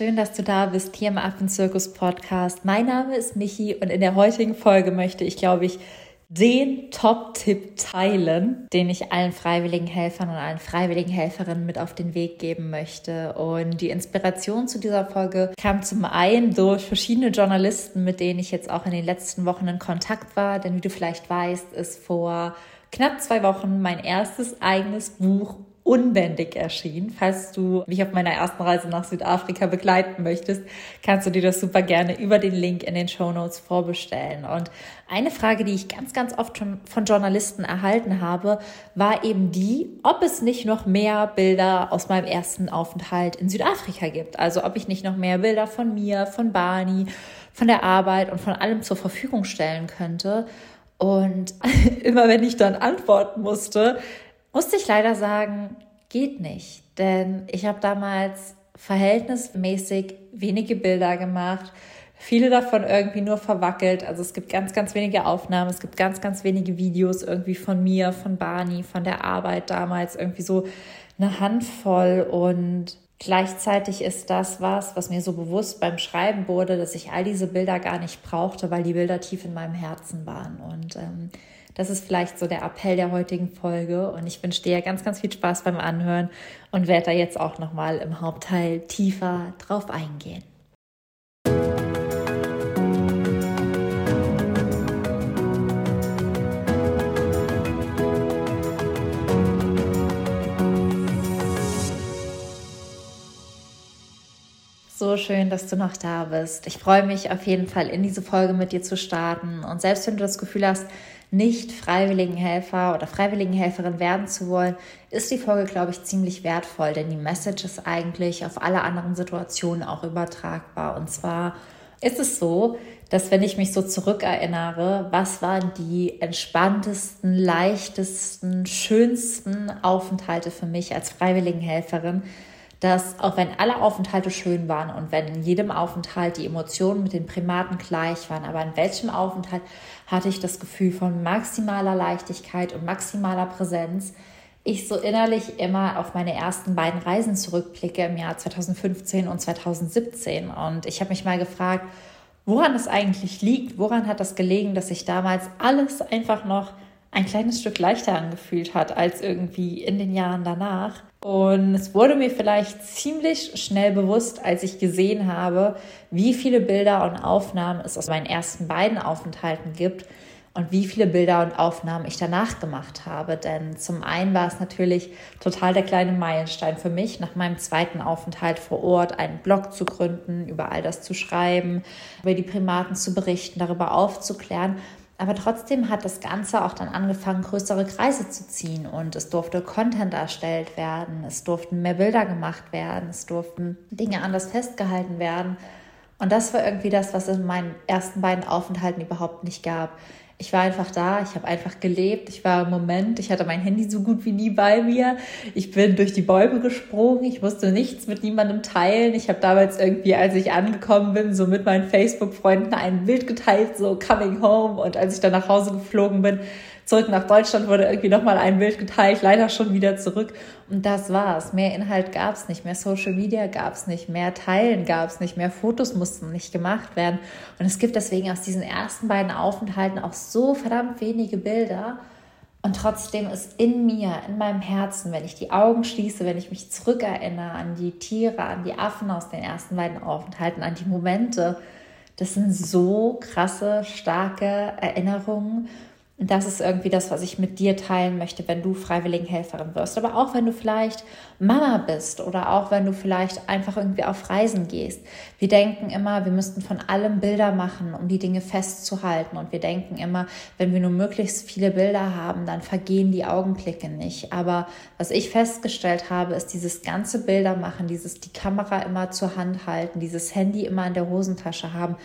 schön, dass du da bist hier im Affenzirkus Podcast. Mein Name ist Michi und in der heutigen Folge möchte ich, glaube ich, den Top-Tipp teilen, den ich allen freiwilligen Helfern und allen freiwilligen Helferinnen mit auf den Weg geben möchte. Und die Inspiration zu dieser Folge kam zum einen durch verschiedene Journalisten, mit denen ich jetzt auch in den letzten Wochen in Kontakt war. Denn wie du vielleicht weißt, ist vor knapp zwei Wochen mein erstes eigenes Buch unbändig erschienen. Falls du mich auf meiner ersten Reise nach Südafrika begleiten möchtest, kannst du dir das super gerne über den Link in den Show Notes vorbestellen. Und eine Frage, die ich ganz, ganz oft schon von Journalisten erhalten habe, war eben die, ob es nicht noch mehr Bilder aus meinem ersten Aufenthalt in Südafrika gibt. Also ob ich nicht noch mehr Bilder von mir, von Barney, von der Arbeit und von allem zur Verfügung stellen könnte. Und immer wenn ich dann antworten musste, musste ich leider sagen, geht nicht. Denn ich habe damals verhältnismäßig wenige Bilder gemacht, viele davon irgendwie nur verwackelt. Also es gibt ganz, ganz wenige Aufnahmen, es gibt ganz, ganz wenige Videos irgendwie von mir, von Barney, von der Arbeit damals, irgendwie so eine Handvoll. Und gleichzeitig ist das was, was mir so bewusst beim Schreiben wurde, dass ich all diese Bilder gar nicht brauchte, weil die Bilder tief in meinem Herzen waren. Und ähm, das ist vielleicht so der Appell der heutigen Folge und ich wünsche dir ganz, ganz viel Spaß beim Anhören und werde da jetzt auch nochmal im Hauptteil tiefer drauf eingehen. So schön, dass du noch da bist. Ich freue mich auf jeden Fall, in diese Folge mit dir zu starten. Und selbst wenn du das Gefühl hast, nicht Freiwilligenhelfer oder Freiwilligenhelferin werden zu wollen, ist die Folge, glaube ich, ziemlich wertvoll, denn die Message ist eigentlich auf alle anderen Situationen auch übertragbar. Und zwar ist es so, dass wenn ich mich so zurückerinnere, was waren die entspanntesten, leichtesten, schönsten Aufenthalte für mich als Freiwilligenhelferin, dass auch wenn alle Aufenthalte schön waren und wenn in jedem Aufenthalt die Emotionen mit den Primaten gleich waren, aber in welchem Aufenthalt hatte ich das Gefühl von maximaler Leichtigkeit und maximaler Präsenz, ich so innerlich immer auf meine ersten beiden Reisen zurückblicke im Jahr 2015 und 2017. Und ich habe mich mal gefragt, woran es eigentlich liegt, woran hat das gelegen, dass ich damals alles einfach noch ein kleines Stück leichter angefühlt hat als irgendwie in den Jahren danach. Und es wurde mir vielleicht ziemlich schnell bewusst, als ich gesehen habe, wie viele Bilder und Aufnahmen es aus meinen ersten beiden Aufenthalten gibt und wie viele Bilder und Aufnahmen ich danach gemacht habe. Denn zum einen war es natürlich total der kleine Meilenstein für mich, nach meinem zweiten Aufenthalt vor Ort einen Blog zu gründen, über all das zu schreiben, über die Primaten zu berichten, darüber aufzuklären aber trotzdem hat das Ganze auch dann angefangen, größere Kreise zu ziehen und es durfte Content erstellt werden, es durften mehr Bilder gemacht werden, es durften Dinge anders festgehalten werden. Und das war irgendwie das, was es in meinen ersten beiden Aufenthalten überhaupt nicht gab ich war einfach da, ich habe einfach gelebt, ich war im Moment, ich hatte mein Handy so gut wie nie bei mir. Ich bin durch die Bäume gesprungen, ich musste nichts mit niemandem teilen. Ich habe damals irgendwie, als ich angekommen bin, so mit meinen Facebook-Freunden ein Bild geteilt, so coming home. Und als ich dann nach Hause geflogen bin, zurück nach Deutschland wurde irgendwie nochmal ein Bild geteilt, leider schon wieder zurück. Und das war's. Mehr Inhalt gab's nicht, mehr Social Media gab's nicht, mehr Teilen gab's nicht, mehr Fotos mussten nicht gemacht werden. Und es gibt deswegen aus diesen ersten beiden Aufenthalten auch so verdammt wenige Bilder. Und trotzdem ist in mir, in meinem Herzen, wenn ich die Augen schließe, wenn ich mich zurückerinnere an die Tiere, an die Affen aus den ersten beiden Aufenthalten, an die Momente, das sind so krasse, starke Erinnerungen und das ist irgendwie das, was ich mit dir teilen möchte, wenn du Freiwilligenhelferin wirst. Aber auch wenn du vielleicht Mama bist oder auch wenn du vielleicht einfach irgendwie auf Reisen gehst. Wir denken immer, wir müssten von allem Bilder machen, um die Dinge festzuhalten. Und wir denken immer, wenn wir nur möglichst viele Bilder haben, dann vergehen die Augenblicke nicht. Aber was ich festgestellt habe, ist dieses ganze Bilder machen, dieses die Kamera immer zur Hand halten, dieses Handy immer in der Hosentasche haben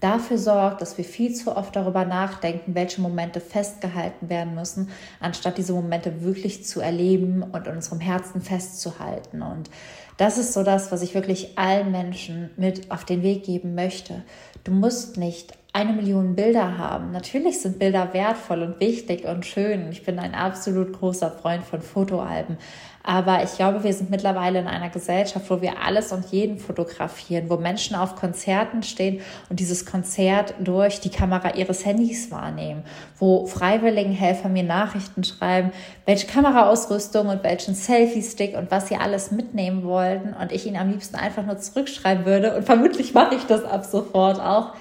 dafür sorgt, dass wir viel zu oft darüber nachdenken, welche Momente festgehalten werden müssen, anstatt diese Momente wirklich zu erleben und in unserem Herzen festzuhalten. Und das ist so das, was ich wirklich allen Menschen mit auf den Weg geben möchte. Du musst nicht eine Million Bilder haben. Natürlich sind Bilder wertvoll und wichtig und schön. Ich bin ein absolut großer Freund von Fotoalben. Aber ich glaube, wir sind mittlerweile in einer Gesellschaft, wo wir alles und jeden fotografieren, wo Menschen auf Konzerten stehen und dieses Konzert durch die Kamera ihres Handys wahrnehmen, wo Freiwilligenhelfer mir Nachrichten schreiben, welche Kameraausrüstung und welchen Selfie-Stick und was sie alles mitnehmen wollten und ich ihnen am liebsten einfach nur zurückschreiben würde und vermutlich mache ich das ab sofort auch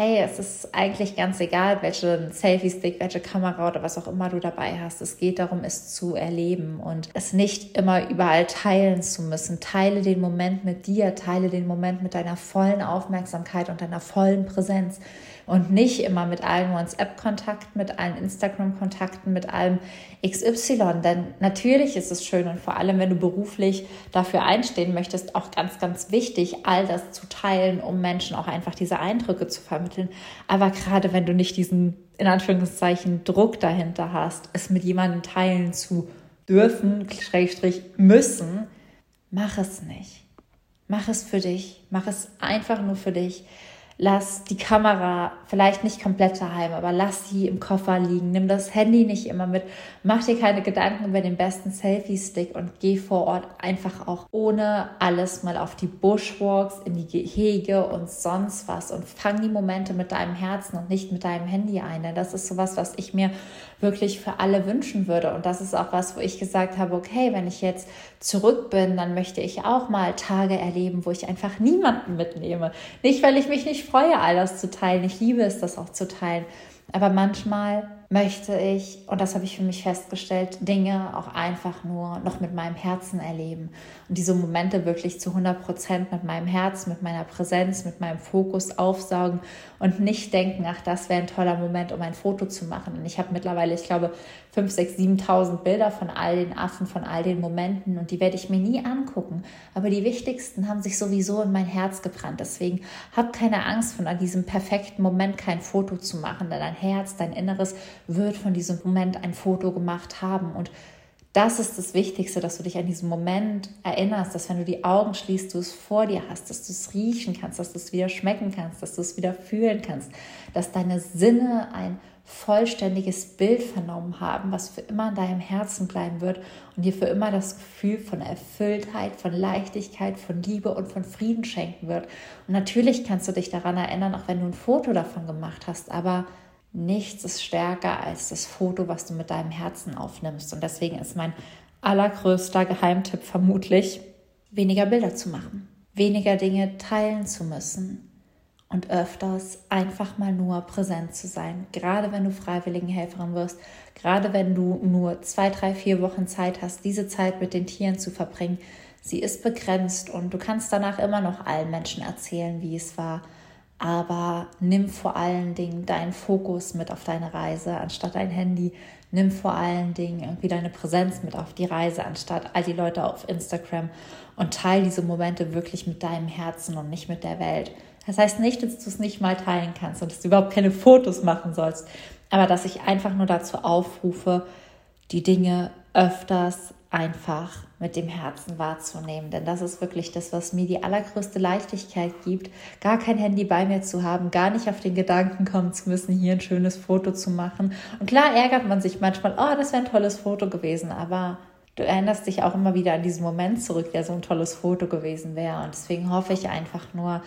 hey, es ist eigentlich ganz egal, welchen Selfie-Stick, welche Kamera oder was auch immer du dabei hast. Es geht darum, es zu erleben und es nicht immer überall teilen zu müssen. Teile den Moment mit dir, teile den Moment mit deiner vollen Aufmerksamkeit und deiner vollen Präsenz und nicht immer mit allen WhatsApp-Kontakten, mit allen Instagram-Kontakten, mit allem XY. Denn natürlich ist es schön und vor allem, wenn du beruflich dafür einstehen möchtest, auch ganz, ganz wichtig, all das zu teilen, um Menschen auch einfach diese Eindrücke zu vermitteln. Aber gerade wenn du nicht diesen, in Anführungszeichen, Druck dahinter hast, es mit jemandem teilen zu dürfen, Schrägstrich müssen, mach es nicht. Mach es für dich. Mach es einfach nur für dich lass die Kamera vielleicht nicht komplett daheim, aber lass sie im Koffer liegen. Nimm das Handy nicht immer mit. Mach dir keine Gedanken über den besten Selfie-Stick und geh vor Ort einfach auch ohne alles mal auf die Bushwalks, in die Gehege und sonst was und fang die Momente mit deinem Herzen und nicht mit deinem Handy ein. Denn das ist sowas, was ich mir wirklich für alle wünschen würde. Und das ist auch was, wo ich gesagt habe, okay, wenn ich jetzt zurück bin, dann möchte ich auch mal Tage erleben, wo ich einfach niemanden mitnehme. Nicht, weil ich mich nicht freue, all das zu teilen. Ich liebe es, das auch zu teilen. Aber manchmal möchte ich, und das habe ich für mich festgestellt, Dinge auch einfach nur noch mit meinem Herzen erleben und diese Momente wirklich zu 100 Prozent mit meinem Herz, mit meiner Präsenz, mit meinem Fokus aufsaugen und nicht denken, ach, das wäre ein toller Moment, um ein Foto zu machen. Und ich habe mittlerweile, ich glaube, 5, 6, 7.000 Bilder von all den Affen, von all den Momenten und die werde ich mir nie angucken. Aber die wichtigsten haben sich sowieso in mein Herz gebrannt. Deswegen hab keine Angst, von an diesem perfekten Moment kein Foto zu machen, denn dein Herz, dein Inneres wird von diesem Moment ein Foto gemacht haben. Und das ist das Wichtigste, dass du dich an diesen Moment erinnerst, dass wenn du die Augen schließt, du es vor dir hast, dass du es riechen kannst, dass du es wieder schmecken kannst, dass du es wieder fühlen kannst, dass deine Sinne ein vollständiges Bild vernommen haben, was für immer in deinem Herzen bleiben wird und dir für immer das Gefühl von Erfülltheit, von Leichtigkeit, von Liebe und von Frieden schenken wird. Und natürlich kannst du dich daran erinnern, auch wenn du ein Foto davon gemacht hast, aber nichts ist stärker als das Foto, was du mit deinem Herzen aufnimmst. Und deswegen ist mein allergrößter Geheimtipp vermutlich, weniger Bilder zu machen, weniger Dinge teilen zu müssen und öfters einfach mal nur präsent zu sein. Gerade wenn du Freiwilligenhelferin wirst, gerade wenn du nur zwei, drei, vier Wochen Zeit hast, diese Zeit mit den Tieren zu verbringen. Sie ist begrenzt und du kannst danach immer noch allen Menschen erzählen, wie es war aber nimm vor allen Dingen deinen Fokus mit auf deine Reise anstatt dein Handy. Nimm vor allen Dingen irgendwie deine Präsenz mit auf die Reise anstatt all die Leute auf Instagram und teile diese Momente wirklich mit deinem Herzen und nicht mit der Welt. Das heißt nicht, dass du es nicht mal teilen kannst und dass du überhaupt keine Fotos machen sollst, aber dass ich einfach nur dazu aufrufe, die Dinge öfters einfach mit dem Herzen wahrzunehmen. Denn das ist wirklich das, was mir die allergrößte Leichtigkeit gibt, gar kein Handy bei mir zu haben, gar nicht auf den Gedanken kommen zu müssen, hier ein schönes Foto zu machen. Und klar ärgert man sich manchmal, oh, das wäre ein tolles Foto gewesen, aber du erinnerst dich auch immer wieder an diesen Moment zurück, der so ein tolles Foto gewesen wäre. Und deswegen hoffe ich einfach nur,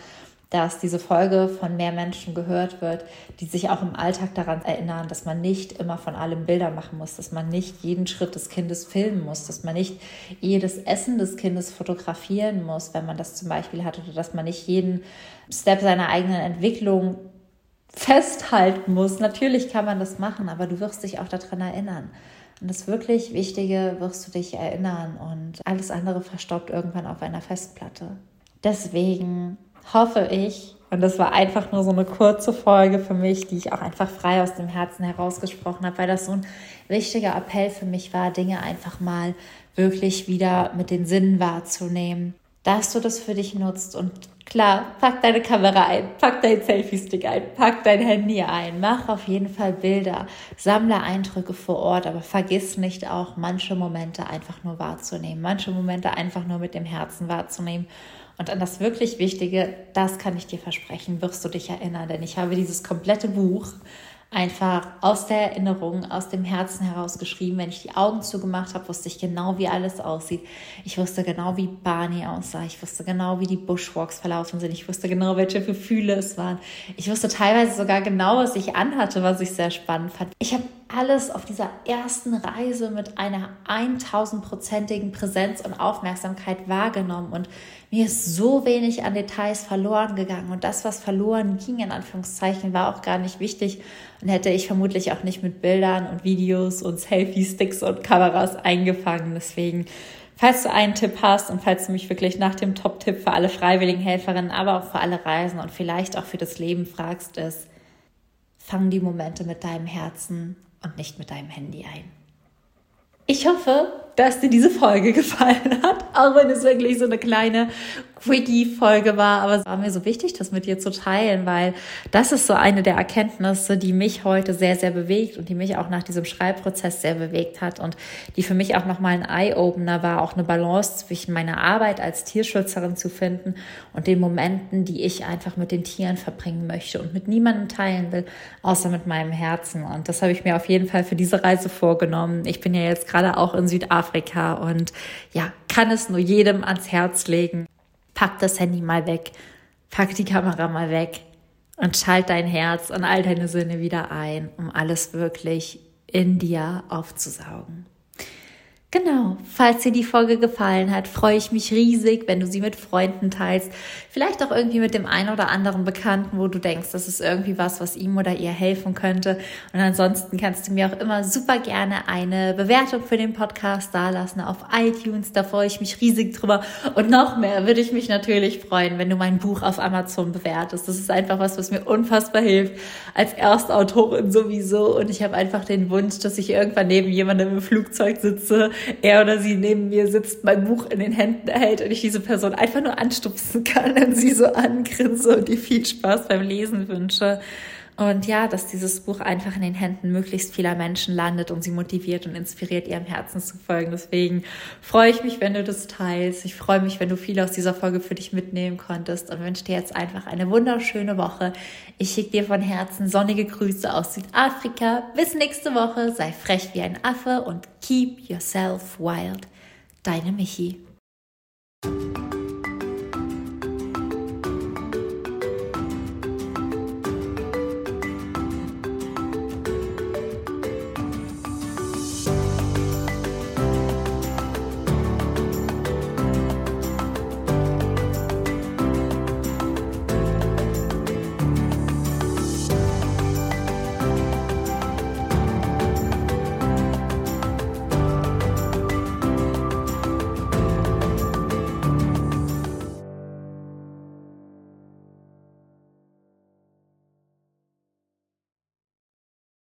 dass diese Folge von mehr Menschen gehört wird, die sich auch im Alltag daran erinnern, dass man nicht immer von allem Bilder machen muss, dass man nicht jeden Schritt des Kindes filmen muss, dass man nicht jedes Essen des Kindes fotografieren muss, wenn man das zum Beispiel hat, oder dass man nicht jeden Step seiner eigenen Entwicklung festhalten muss. Natürlich kann man das machen, aber du wirst dich auch daran erinnern. Und das wirklich Wichtige wirst du dich erinnern und alles andere verstaubt irgendwann auf einer Festplatte. Deswegen hoffe ich, und das war einfach nur so eine kurze Folge für mich, die ich auch einfach frei aus dem Herzen herausgesprochen habe, weil das so ein wichtiger Appell für mich war, Dinge einfach mal wirklich wieder mit den Sinnen wahrzunehmen, dass du das für dich nutzt und klar, pack deine Kamera ein, pack dein Selfie-Stick ein, pack dein Handy ein, mach auf jeden Fall Bilder, sammle Eindrücke vor Ort, aber vergiss nicht auch manche Momente einfach nur wahrzunehmen, manche Momente einfach nur mit dem Herzen wahrzunehmen Und an das wirklich Wichtige, das kann ich dir versprechen, wirst du dich erinnern, denn ich habe dieses komplette Buch einfach aus der Erinnerung, aus dem Herzen heraus geschrieben. Wenn ich die Augen zugemacht habe, wusste ich genau, wie alles aussieht. Ich wusste genau, wie Barney aussah. Ich wusste genau, wie die Bushwalks verlaufen sind. Ich wusste genau, welche Gefühle es waren. Ich wusste teilweise sogar genau, was ich anhatte, was ich sehr spannend fand. Ich habe alles auf dieser ersten Reise mit einer 1000-prozentigen Präsenz und Aufmerksamkeit wahrgenommen. Und mir ist so wenig an Details verloren gegangen. Und das, was verloren ging, in Anführungszeichen, war auch gar nicht wichtig. Und hätte ich vermutlich auch nicht mit Bildern und Videos und Selfie-Sticks und Kameras eingefangen. Deswegen, falls du einen Tipp hast und falls du mich wirklich nach dem Top-Tipp für alle freiwilligen Helferinnen, aber auch für alle Reisen und vielleicht auch für das Leben fragst, ist, fang die Momente mit deinem Herzen und nicht mit deinem Handy ein. Ich hoffe, dass dir diese Folge gefallen hat, auch wenn es wirklich so eine kleine Quickie-Folge war, aber es war mir so wichtig, das mit dir zu teilen, weil das ist so eine der Erkenntnisse, die mich heute sehr, sehr bewegt und die mich auch nach diesem Schreibprozess sehr bewegt hat und die für mich auch nochmal ein Eye-Opener war, auch eine Balance zwischen meiner Arbeit als Tierschützerin zu finden und den Momenten, die ich einfach mit den Tieren verbringen möchte und mit niemandem teilen will, außer mit meinem Herzen. Und das habe ich mir auf jeden Fall für diese Reise vorgenommen. Ich bin ja jetzt gerade auch in Südafrika und ja, kann es nur jedem ans Herz legen. Pack das Handy mal weg, pack die Kamera mal weg. Und schalt dein Herz und all deine Sinne wieder ein, um alles wirklich in dir aufzusaugen. Genau, falls dir die Folge gefallen hat, freue ich mich riesig, wenn du sie mit Freunden teilst. Vielleicht auch irgendwie mit dem einen oder anderen Bekannten, wo du denkst, das ist irgendwie was, was ihm oder ihr helfen könnte. Und ansonsten kannst du mir auch immer super gerne eine Bewertung für den Podcast dalassen auf iTunes. Da freue ich mich riesig drüber. Und noch mehr würde ich mich natürlich freuen, wenn du mein Buch auf Amazon bewertest. Das ist einfach was, was mir unfassbar hilft. Als Erstautorin sowieso. Und ich habe einfach den Wunsch, dass ich irgendwann neben jemandem im Flugzeug sitze er oder sie neben mir sitzt, mein Buch in den Händen hält und ich diese Person einfach nur anstupsen kann und sie so angrinse und ihr viel Spaß beim Lesen wünsche. Und ja, dass dieses Buch einfach in den Händen möglichst vieler Menschen landet und sie motiviert und inspiriert, ihrem Herzen zu folgen. Deswegen freue ich mich, wenn du das teilst. Ich freue mich, wenn du viel aus dieser Folge für dich mitnehmen konntest und wünsche dir jetzt einfach eine wunderschöne Woche. Ich schicke dir von Herzen sonnige Grüße aus Südafrika. Bis nächste Woche. Sei frech wie ein Affe und keep yourself wild. Deine Michi.